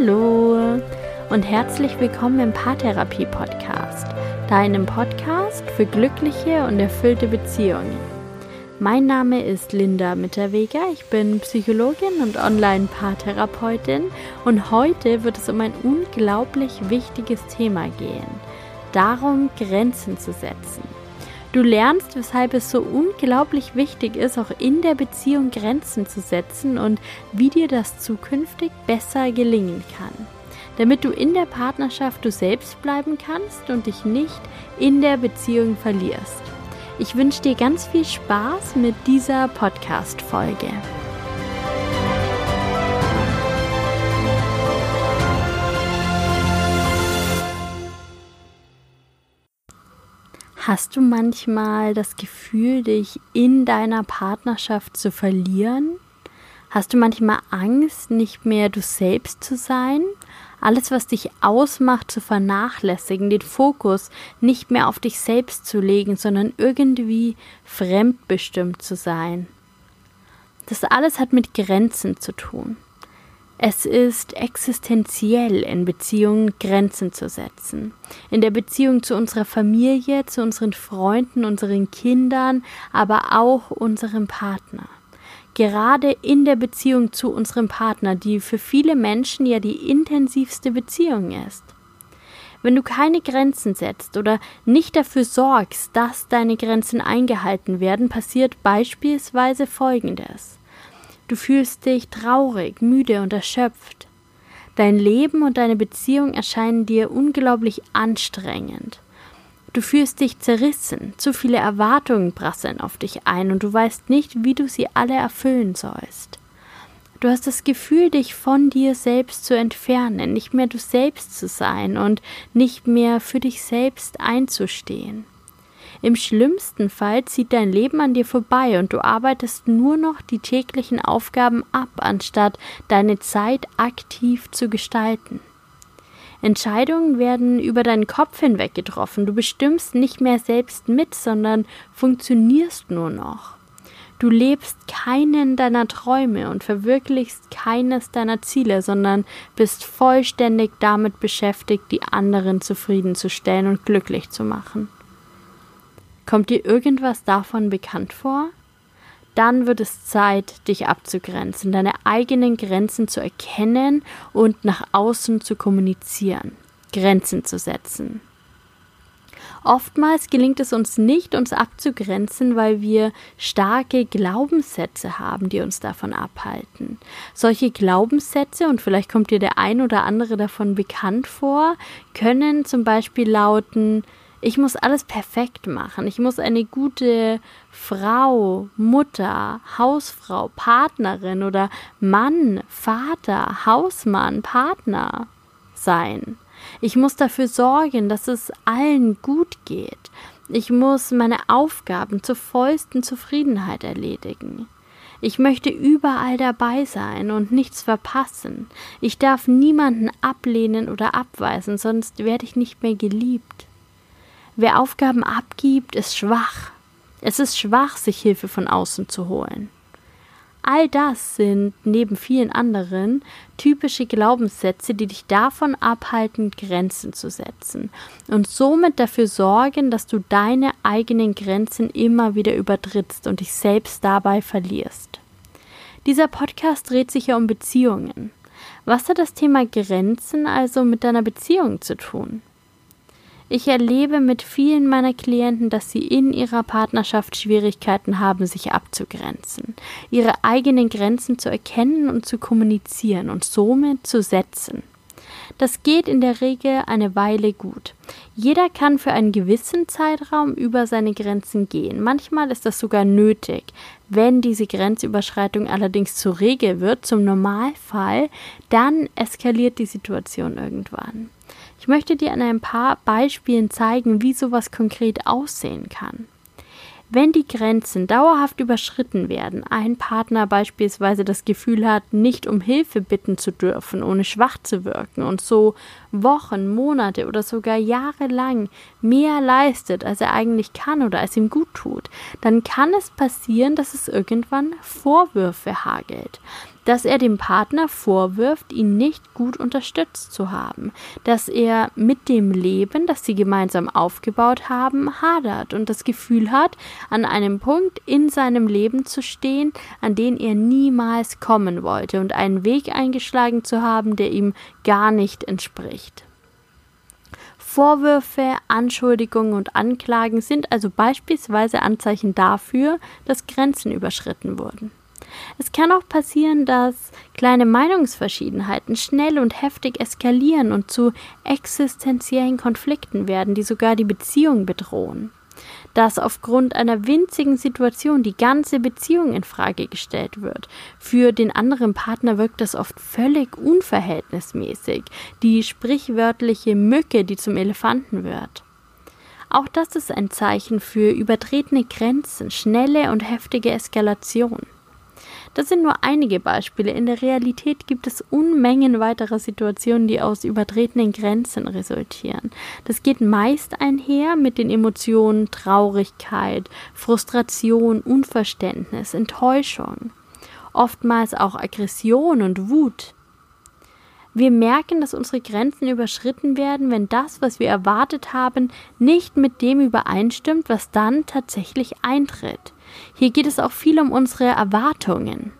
Hallo und herzlich willkommen im Paartherapie Podcast, deinem Podcast für glückliche und erfüllte Beziehungen. Mein Name ist Linda Mitterweger, ich bin Psychologin und Online-Paartherapeutin und heute wird es um ein unglaublich wichtiges Thema gehen, darum Grenzen zu setzen. Du lernst, weshalb es so unglaublich wichtig ist, auch in der Beziehung Grenzen zu setzen und wie dir das zukünftig besser gelingen kann. Damit du in der Partnerschaft du selbst bleiben kannst und dich nicht in der Beziehung verlierst. Ich wünsche dir ganz viel Spaß mit dieser Podcast-Folge. Hast du manchmal das Gefühl, dich in deiner Partnerschaft zu verlieren? Hast du manchmal Angst, nicht mehr du selbst zu sein? Alles, was dich ausmacht, zu vernachlässigen, den Fokus nicht mehr auf dich selbst zu legen, sondern irgendwie fremdbestimmt zu sein. Das alles hat mit Grenzen zu tun. Es ist existenziell, in Beziehungen Grenzen zu setzen. In der Beziehung zu unserer Familie, zu unseren Freunden, unseren Kindern, aber auch unserem Partner. Gerade in der Beziehung zu unserem Partner, die für viele Menschen ja die intensivste Beziehung ist. Wenn du keine Grenzen setzt oder nicht dafür sorgst, dass deine Grenzen eingehalten werden, passiert beispielsweise Folgendes. Du fühlst dich traurig, müde und erschöpft. Dein Leben und deine Beziehung erscheinen dir unglaublich anstrengend. Du fühlst dich zerrissen, zu viele Erwartungen prasseln auf dich ein und du weißt nicht, wie du sie alle erfüllen sollst. Du hast das Gefühl, dich von dir selbst zu entfernen, nicht mehr du selbst zu sein und nicht mehr für dich selbst einzustehen. Im schlimmsten Fall zieht dein Leben an dir vorbei und du arbeitest nur noch die täglichen Aufgaben ab, anstatt deine Zeit aktiv zu gestalten. Entscheidungen werden über deinen Kopf hinweg getroffen. Du bestimmst nicht mehr selbst mit, sondern funktionierst nur noch. Du lebst keinen deiner Träume und verwirklichst keines deiner Ziele, sondern bist vollständig damit beschäftigt, die anderen zufriedenzustellen und glücklich zu machen. Kommt dir irgendwas davon bekannt vor? Dann wird es Zeit, dich abzugrenzen, deine eigenen Grenzen zu erkennen und nach außen zu kommunizieren, Grenzen zu setzen. Oftmals gelingt es uns nicht, uns abzugrenzen, weil wir starke Glaubenssätze haben, die uns davon abhalten. Solche Glaubenssätze, und vielleicht kommt dir der ein oder andere davon bekannt vor, können zum Beispiel lauten, ich muss alles perfekt machen. Ich muss eine gute Frau, Mutter, Hausfrau, Partnerin oder Mann, Vater, Hausmann, Partner sein. Ich muss dafür sorgen, dass es allen gut geht. Ich muss meine Aufgaben zur vollsten Zufriedenheit erledigen. Ich möchte überall dabei sein und nichts verpassen. Ich darf niemanden ablehnen oder abweisen, sonst werde ich nicht mehr geliebt. Wer Aufgaben abgibt, ist schwach. Es ist schwach, sich Hilfe von außen zu holen. All das sind neben vielen anderen typische Glaubenssätze, die dich davon abhalten, Grenzen zu setzen und somit dafür sorgen, dass du deine eigenen Grenzen immer wieder übertrittst und dich selbst dabei verlierst. Dieser Podcast dreht sich ja um Beziehungen. Was hat das Thema Grenzen also mit deiner Beziehung zu tun? Ich erlebe mit vielen meiner Klienten, dass sie in ihrer Partnerschaft Schwierigkeiten haben, sich abzugrenzen, ihre eigenen Grenzen zu erkennen und zu kommunizieren und somit zu setzen. Das geht in der Regel eine Weile gut. Jeder kann für einen gewissen Zeitraum über seine Grenzen gehen. Manchmal ist das sogar nötig. Wenn diese Grenzüberschreitung allerdings zur Regel wird, zum Normalfall, dann eskaliert die Situation irgendwann. Ich möchte dir an ein paar Beispielen zeigen, wie sowas konkret aussehen kann. Wenn die Grenzen dauerhaft überschritten werden, ein Partner beispielsweise das Gefühl hat, nicht um Hilfe bitten zu dürfen, ohne schwach zu wirken und so Wochen, Monate oder sogar Jahre lang mehr leistet, als er eigentlich kann oder als ihm gut tut, dann kann es passieren, dass es irgendwann Vorwürfe hagelt dass er dem Partner vorwirft, ihn nicht gut unterstützt zu haben, dass er mit dem Leben, das sie gemeinsam aufgebaut haben, hadert und das Gefühl hat, an einem Punkt in seinem Leben zu stehen, an den er niemals kommen wollte und einen Weg eingeschlagen zu haben, der ihm gar nicht entspricht. Vorwürfe, Anschuldigungen und Anklagen sind also beispielsweise Anzeichen dafür, dass Grenzen überschritten wurden. Es kann auch passieren, dass kleine Meinungsverschiedenheiten schnell und heftig eskalieren und zu existenziellen Konflikten werden, die sogar die Beziehung bedrohen dass aufgrund einer winzigen Situation die ganze Beziehung in Frage gestellt wird. Für den anderen Partner wirkt das oft völlig unverhältnismäßig, die sprichwörtliche Mücke, die zum Elefanten wird. Auch das ist ein Zeichen für übertretene Grenzen, schnelle und heftige Eskalation. Das sind nur einige Beispiele. In der Realität gibt es Unmengen weiterer Situationen, die aus übertretenen Grenzen resultieren. Das geht meist einher mit den Emotionen Traurigkeit, Frustration, Unverständnis, Enttäuschung. Oftmals auch Aggression und Wut. Wir merken, dass unsere Grenzen überschritten werden, wenn das, was wir erwartet haben, nicht mit dem übereinstimmt, was dann tatsächlich eintritt. Hier geht es auch viel um unsere Erwartungen.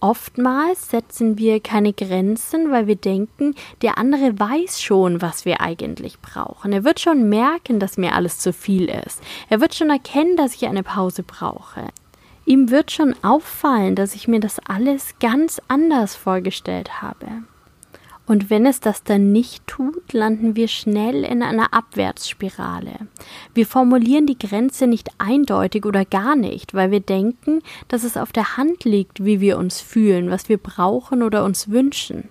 Oftmals setzen wir keine Grenzen, weil wir denken, der andere weiß schon, was wir eigentlich brauchen. Er wird schon merken, dass mir alles zu viel ist. Er wird schon erkennen, dass ich eine Pause brauche. Ihm wird schon auffallen, dass ich mir das alles ganz anders vorgestellt habe. Und wenn es das dann nicht tut, landen wir schnell in einer Abwärtsspirale. Wir formulieren die Grenze nicht eindeutig oder gar nicht, weil wir denken, dass es auf der Hand liegt, wie wir uns fühlen, was wir brauchen oder uns wünschen.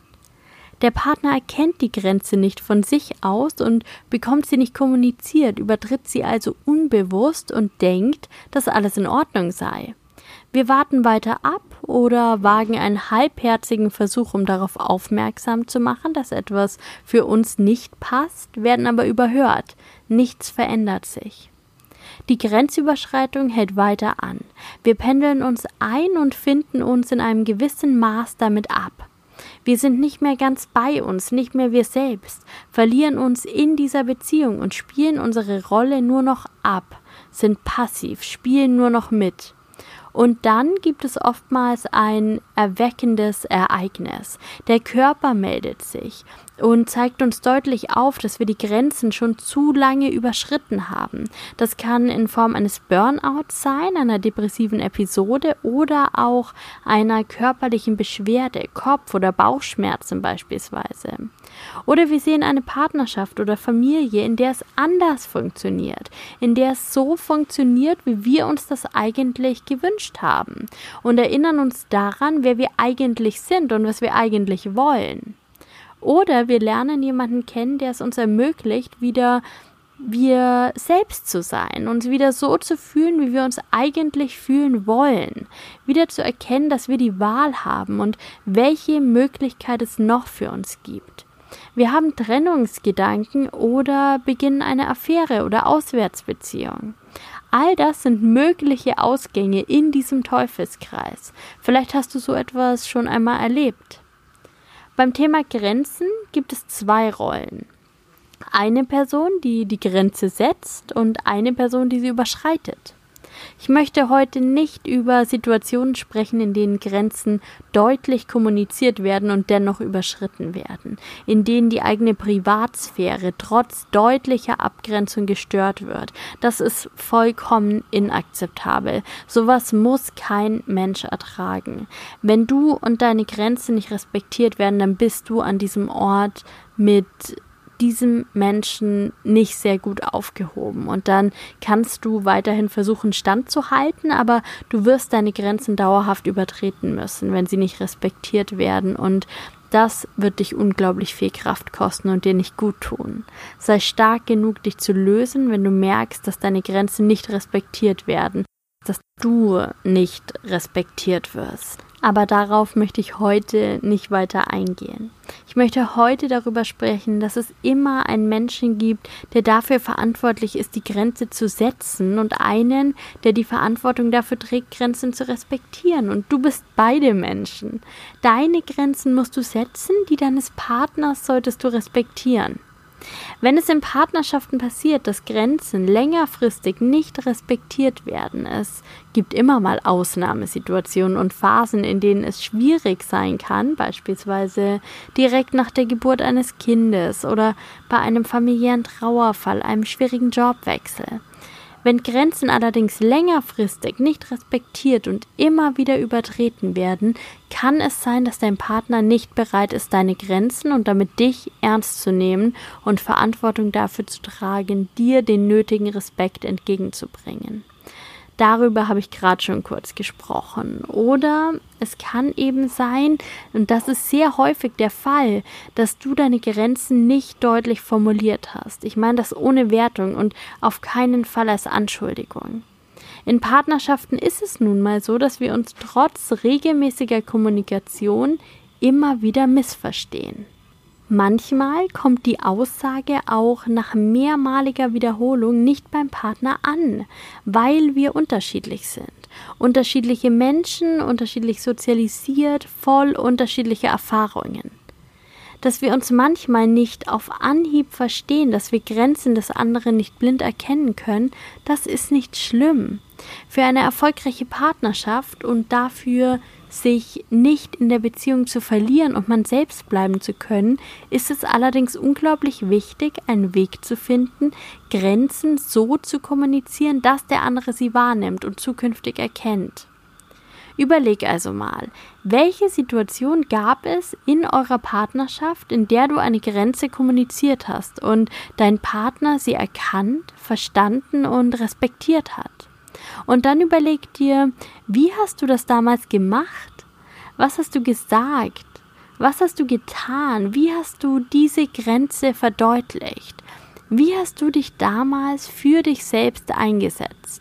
Der Partner erkennt die Grenze nicht von sich aus und bekommt sie nicht kommuniziert, übertritt sie also unbewusst und denkt, dass alles in Ordnung sei. Wir warten weiter ab oder wagen einen halbherzigen Versuch, um darauf aufmerksam zu machen, dass etwas für uns nicht passt, werden aber überhört. Nichts verändert sich. Die Grenzüberschreitung hält weiter an. Wir pendeln uns ein und finden uns in einem gewissen Maß damit ab. Wir sind nicht mehr ganz bei uns, nicht mehr wir selbst, verlieren uns in dieser Beziehung und spielen unsere Rolle nur noch ab, sind passiv, spielen nur noch mit. Und dann gibt es oftmals ein erweckendes Ereignis. Der Körper meldet sich und zeigt uns deutlich auf, dass wir die Grenzen schon zu lange überschritten haben. Das kann in Form eines Burnouts sein, einer depressiven Episode oder auch einer körperlichen Beschwerde, Kopf- oder Bauchschmerzen beispielsweise. Oder wir sehen eine Partnerschaft oder Familie, in der es anders funktioniert, in der es so funktioniert, wie wir uns das eigentlich gewünscht haben und erinnern uns daran, wer wir eigentlich sind und was wir eigentlich wollen. Oder wir lernen jemanden kennen, der es uns ermöglicht, wieder wir selbst zu sein, uns wieder so zu fühlen, wie wir uns eigentlich fühlen wollen, wieder zu erkennen, dass wir die Wahl haben und welche Möglichkeit es noch für uns gibt. Wir haben Trennungsgedanken oder beginnen eine Affäre oder Auswärtsbeziehung. All das sind mögliche Ausgänge in diesem Teufelskreis. Vielleicht hast du so etwas schon einmal erlebt. Beim Thema Grenzen gibt es zwei Rollen. Eine Person, die die Grenze setzt und eine Person, die sie überschreitet. Ich möchte heute nicht über Situationen sprechen, in denen Grenzen deutlich kommuniziert werden und dennoch überschritten werden, in denen die eigene Privatsphäre trotz deutlicher Abgrenzung gestört wird. Das ist vollkommen inakzeptabel. Sowas muss kein Mensch ertragen. Wenn du und deine Grenzen nicht respektiert werden, dann bist du an diesem Ort mit diesem Menschen nicht sehr gut aufgehoben. Und dann kannst du weiterhin versuchen, standzuhalten, aber du wirst deine Grenzen dauerhaft übertreten müssen, wenn sie nicht respektiert werden. Und das wird dich unglaublich viel Kraft kosten und dir nicht gut tun. Sei stark genug, dich zu lösen, wenn du merkst, dass deine Grenzen nicht respektiert werden, dass du nicht respektiert wirst. Aber darauf möchte ich heute nicht weiter eingehen. Ich möchte heute darüber sprechen, dass es immer einen Menschen gibt, der dafür verantwortlich ist, die Grenze zu setzen und einen, der die Verantwortung dafür trägt, Grenzen zu respektieren. Und du bist beide Menschen. Deine Grenzen musst du setzen, die deines Partners solltest du respektieren. Wenn es in Partnerschaften passiert, dass Grenzen längerfristig nicht respektiert werden, es gibt immer mal Ausnahmesituationen und Phasen, in denen es schwierig sein kann, beispielsweise direkt nach der Geburt eines Kindes oder bei einem familiären Trauerfall, einem schwierigen Jobwechsel. Wenn Grenzen allerdings längerfristig nicht respektiert und immer wieder übertreten werden, kann es sein, dass dein Partner nicht bereit ist, deine Grenzen und damit dich ernst zu nehmen und Verantwortung dafür zu tragen, dir den nötigen Respekt entgegenzubringen. Darüber habe ich gerade schon kurz gesprochen. Oder es kann eben sein, und das ist sehr häufig der Fall, dass du deine Grenzen nicht deutlich formuliert hast. Ich meine das ohne Wertung und auf keinen Fall als Anschuldigung. In Partnerschaften ist es nun mal so, dass wir uns trotz regelmäßiger Kommunikation immer wieder missverstehen. Manchmal kommt die Aussage auch nach mehrmaliger Wiederholung nicht beim Partner an, weil wir unterschiedlich sind. Unterschiedliche Menschen, unterschiedlich sozialisiert, voll unterschiedliche Erfahrungen. Dass wir uns manchmal nicht auf Anhieb verstehen, dass wir Grenzen des anderen nicht blind erkennen können, das ist nicht schlimm. Für eine erfolgreiche Partnerschaft und dafür sich nicht in der Beziehung zu verlieren und man selbst bleiben zu können, ist es allerdings unglaublich wichtig, einen Weg zu finden, Grenzen so zu kommunizieren, dass der andere sie wahrnimmt und zukünftig erkennt. Überleg also mal, welche Situation gab es in eurer Partnerschaft, in der du eine Grenze kommuniziert hast und dein Partner sie erkannt, verstanden und respektiert hat? Und dann überleg dir, wie hast du das damals gemacht? Was hast du gesagt? Was hast du getan? Wie hast du diese Grenze verdeutlicht? Wie hast du dich damals für dich selbst eingesetzt?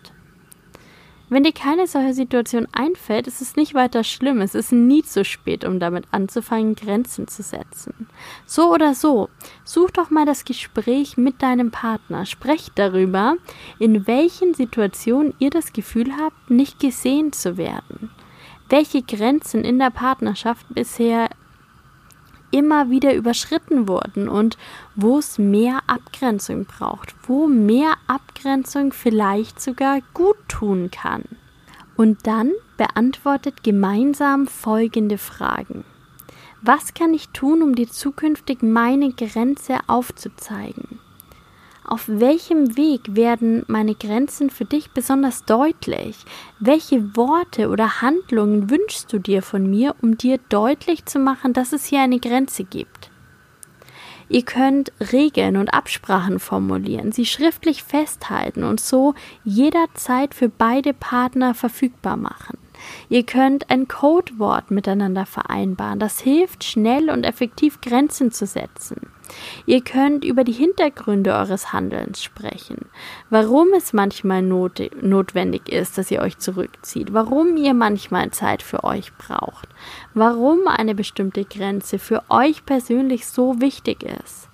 Wenn dir keine solche Situation einfällt, ist es nicht weiter schlimm. Es ist nie zu spät, um damit anzufangen, Grenzen zu setzen. So oder so, such doch mal das Gespräch mit deinem Partner. Sprecht darüber, in welchen Situationen ihr das Gefühl habt, nicht gesehen zu werden. Welche Grenzen in der Partnerschaft bisher immer wieder überschritten wurden und wo es mehr Abgrenzung braucht, wo mehr Abgrenzung vielleicht sogar gut tun kann. Und dann beantwortet gemeinsam folgende Fragen. Was kann ich tun, um dir zukünftig meine Grenze aufzuzeigen? Auf welchem Weg werden meine Grenzen für dich besonders deutlich? Welche Worte oder Handlungen wünschst du dir von mir, um dir deutlich zu machen, dass es hier eine Grenze gibt? Ihr könnt Regeln und Absprachen formulieren, sie schriftlich festhalten und so jederzeit für beide Partner verfügbar machen. Ihr könnt ein Codewort miteinander vereinbaren, das hilft, schnell und effektiv Grenzen zu setzen. Ihr könnt über die Hintergründe eures Handelns sprechen, warum es manchmal not notwendig ist, dass ihr euch zurückzieht, warum ihr manchmal Zeit für euch braucht, warum eine bestimmte Grenze für euch persönlich so wichtig ist.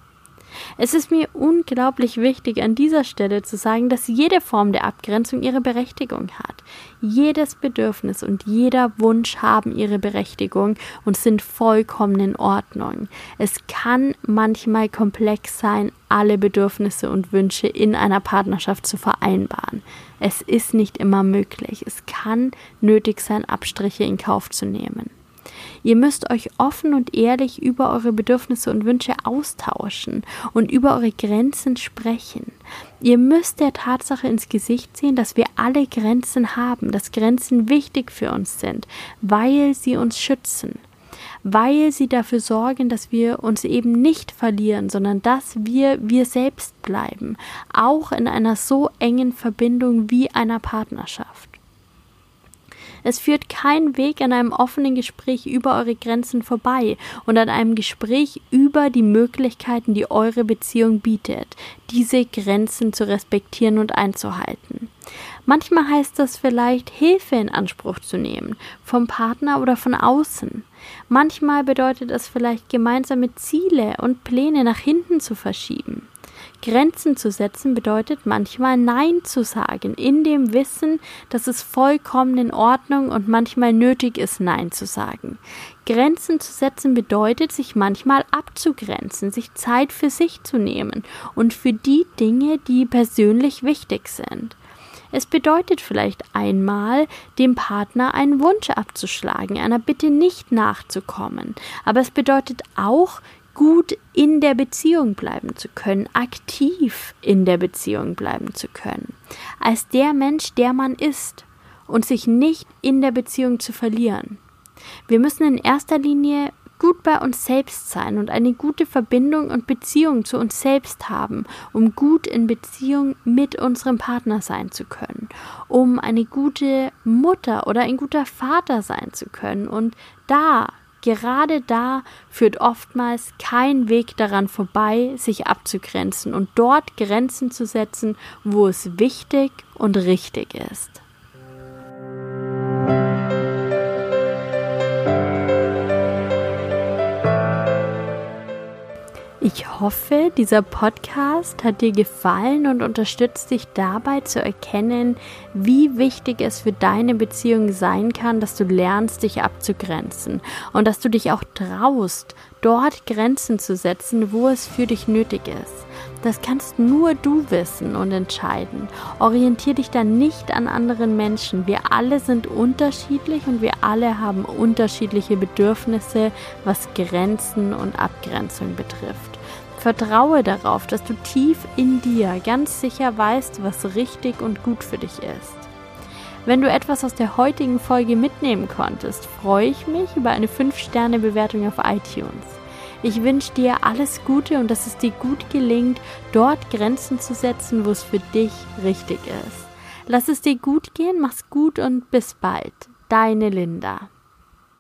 Es ist mir unglaublich wichtig, an dieser Stelle zu sagen, dass jede Form der Abgrenzung ihre Berechtigung hat. Jedes Bedürfnis und jeder Wunsch haben ihre Berechtigung und sind vollkommen in Ordnung. Es kann manchmal komplex sein, alle Bedürfnisse und Wünsche in einer Partnerschaft zu vereinbaren. Es ist nicht immer möglich. Es kann nötig sein, Abstriche in Kauf zu nehmen. Ihr müsst euch offen und ehrlich über eure Bedürfnisse und Wünsche austauschen und über eure Grenzen sprechen. Ihr müsst der Tatsache ins Gesicht sehen, dass wir alle Grenzen haben, dass Grenzen wichtig für uns sind, weil sie uns schützen weil sie dafür sorgen, dass wir uns eben nicht verlieren, sondern dass wir wir selbst bleiben, auch in einer so engen Verbindung wie einer Partnerschaft. Es führt kein Weg an einem offenen Gespräch über eure Grenzen vorbei und an einem Gespräch über die Möglichkeiten, die eure Beziehung bietet, diese Grenzen zu respektieren und einzuhalten. Manchmal heißt das vielleicht, Hilfe in Anspruch zu nehmen, vom Partner oder von außen. Manchmal bedeutet es vielleicht, gemeinsame Ziele und Pläne nach hinten zu verschieben. Grenzen zu setzen bedeutet manchmal Nein zu sagen, in dem Wissen, dass es vollkommen in Ordnung und manchmal nötig ist, Nein zu sagen. Grenzen zu setzen bedeutet, sich manchmal abzugrenzen, sich Zeit für sich zu nehmen und für die Dinge, die persönlich wichtig sind. Es bedeutet vielleicht einmal, dem Partner einen Wunsch abzuschlagen, einer Bitte nicht nachzukommen. Aber es bedeutet auch, gut in der Beziehung bleiben zu können, aktiv in der Beziehung bleiben zu können, als der Mensch, der man ist und sich nicht in der Beziehung zu verlieren. Wir müssen in erster Linie gut bei uns selbst sein und eine gute Verbindung und Beziehung zu uns selbst haben, um gut in Beziehung mit unserem Partner sein zu können, um eine gute Mutter oder ein guter Vater sein zu können und da Gerade da führt oftmals kein Weg daran vorbei, sich abzugrenzen und dort Grenzen zu setzen, wo es wichtig und richtig ist. Hoffe, dieser Podcast hat dir gefallen und unterstützt dich dabei zu erkennen, wie wichtig es für deine Beziehung sein kann, dass du lernst, dich abzugrenzen und dass du dich auch traust, dort Grenzen zu setzen, wo es für dich nötig ist. Das kannst nur du wissen und entscheiden. Orientier dich dann nicht an anderen Menschen. Wir alle sind unterschiedlich und wir alle haben unterschiedliche Bedürfnisse, was Grenzen und Abgrenzung betrifft. Vertraue darauf, dass du tief in dir ganz sicher weißt, was richtig und gut für dich ist. Wenn du etwas aus der heutigen Folge mitnehmen konntest, freue ich mich über eine 5-Sterne-Bewertung auf iTunes. Ich wünsche dir alles Gute und dass es dir gut gelingt, dort Grenzen zu setzen, wo es für dich richtig ist. Lass es dir gut gehen, mach's gut und bis bald. Deine Linda.